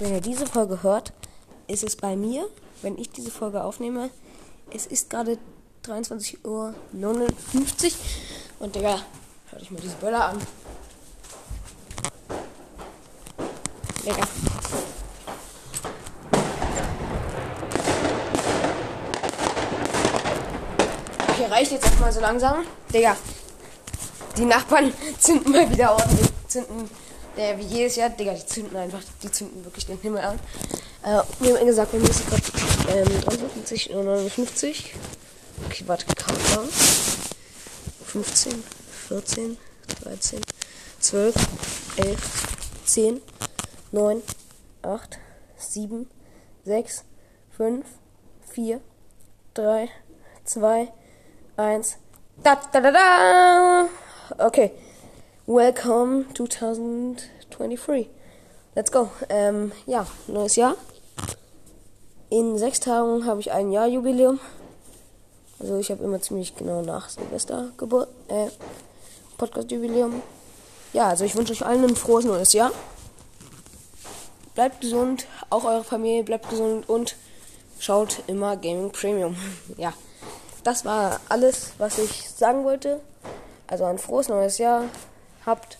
wenn ihr diese Folge hört, ist es bei mir, wenn ich diese Folge aufnehme. Es ist gerade 23.59 Uhr und Digga, hört euch mal diese Böller an. Digga. Okay, reicht jetzt erstmal so langsam. Digga, die Nachbarn zünden mal wieder ordentlich. Zünden, der wie jedes Jahr, Digga, die zünden einfach, die zünden wirklich den Himmel an. Äh, wir haben gesagt, wir müssen gerade ähm, 53 oder 59. Okay, warte, Countdown. 15, 14, 13, 12, 11, 10, 9, 8, 7, 6, 5, 4, 3, 2, 1. Da, da, da, da. Okay. Welcome 2023. Let's go. Ähm, ja, neues Jahr. In sechs Tagen habe ich ein Jahrjubiläum. Also ich habe immer ziemlich genau nach Silvester Geburt, äh, Podcast-Jubiläum. Ja, also ich wünsche euch allen ein frohes neues Jahr. Bleibt gesund, auch eure Familie bleibt gesund und schaut immer Gaming Premium. ja das war alles, was ich sagen wollte. Also ein frohes neues Jahr. Habt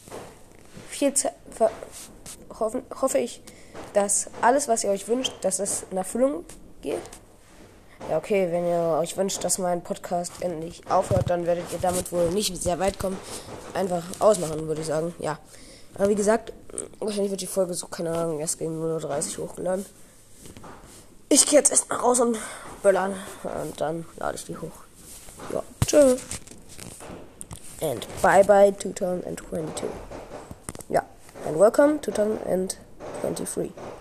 viel Zeit. Hoffen, hoffe ich, dass alles, was ihr euch wünscht, dass es in Erfüllung geht. Ja, okay, wenn ihr euch wünscht, dass mein Podcast endlich aufhört, dann werdet ihr damit wohl nicht sehr weit kommen. Einfach ausmachen, würde ich sagen. Ja. Aber wie gesagt, wahrscheinlich wird die Folge so, keine Ahnung, erst gegen 0.30 Uhr hochgeladen. Ich gehe jetzt erstmal raus und böllern. Und dann lade ich die hoch. Ja, tschüss. And bye bye 2022. Yeah, and welcome 2023.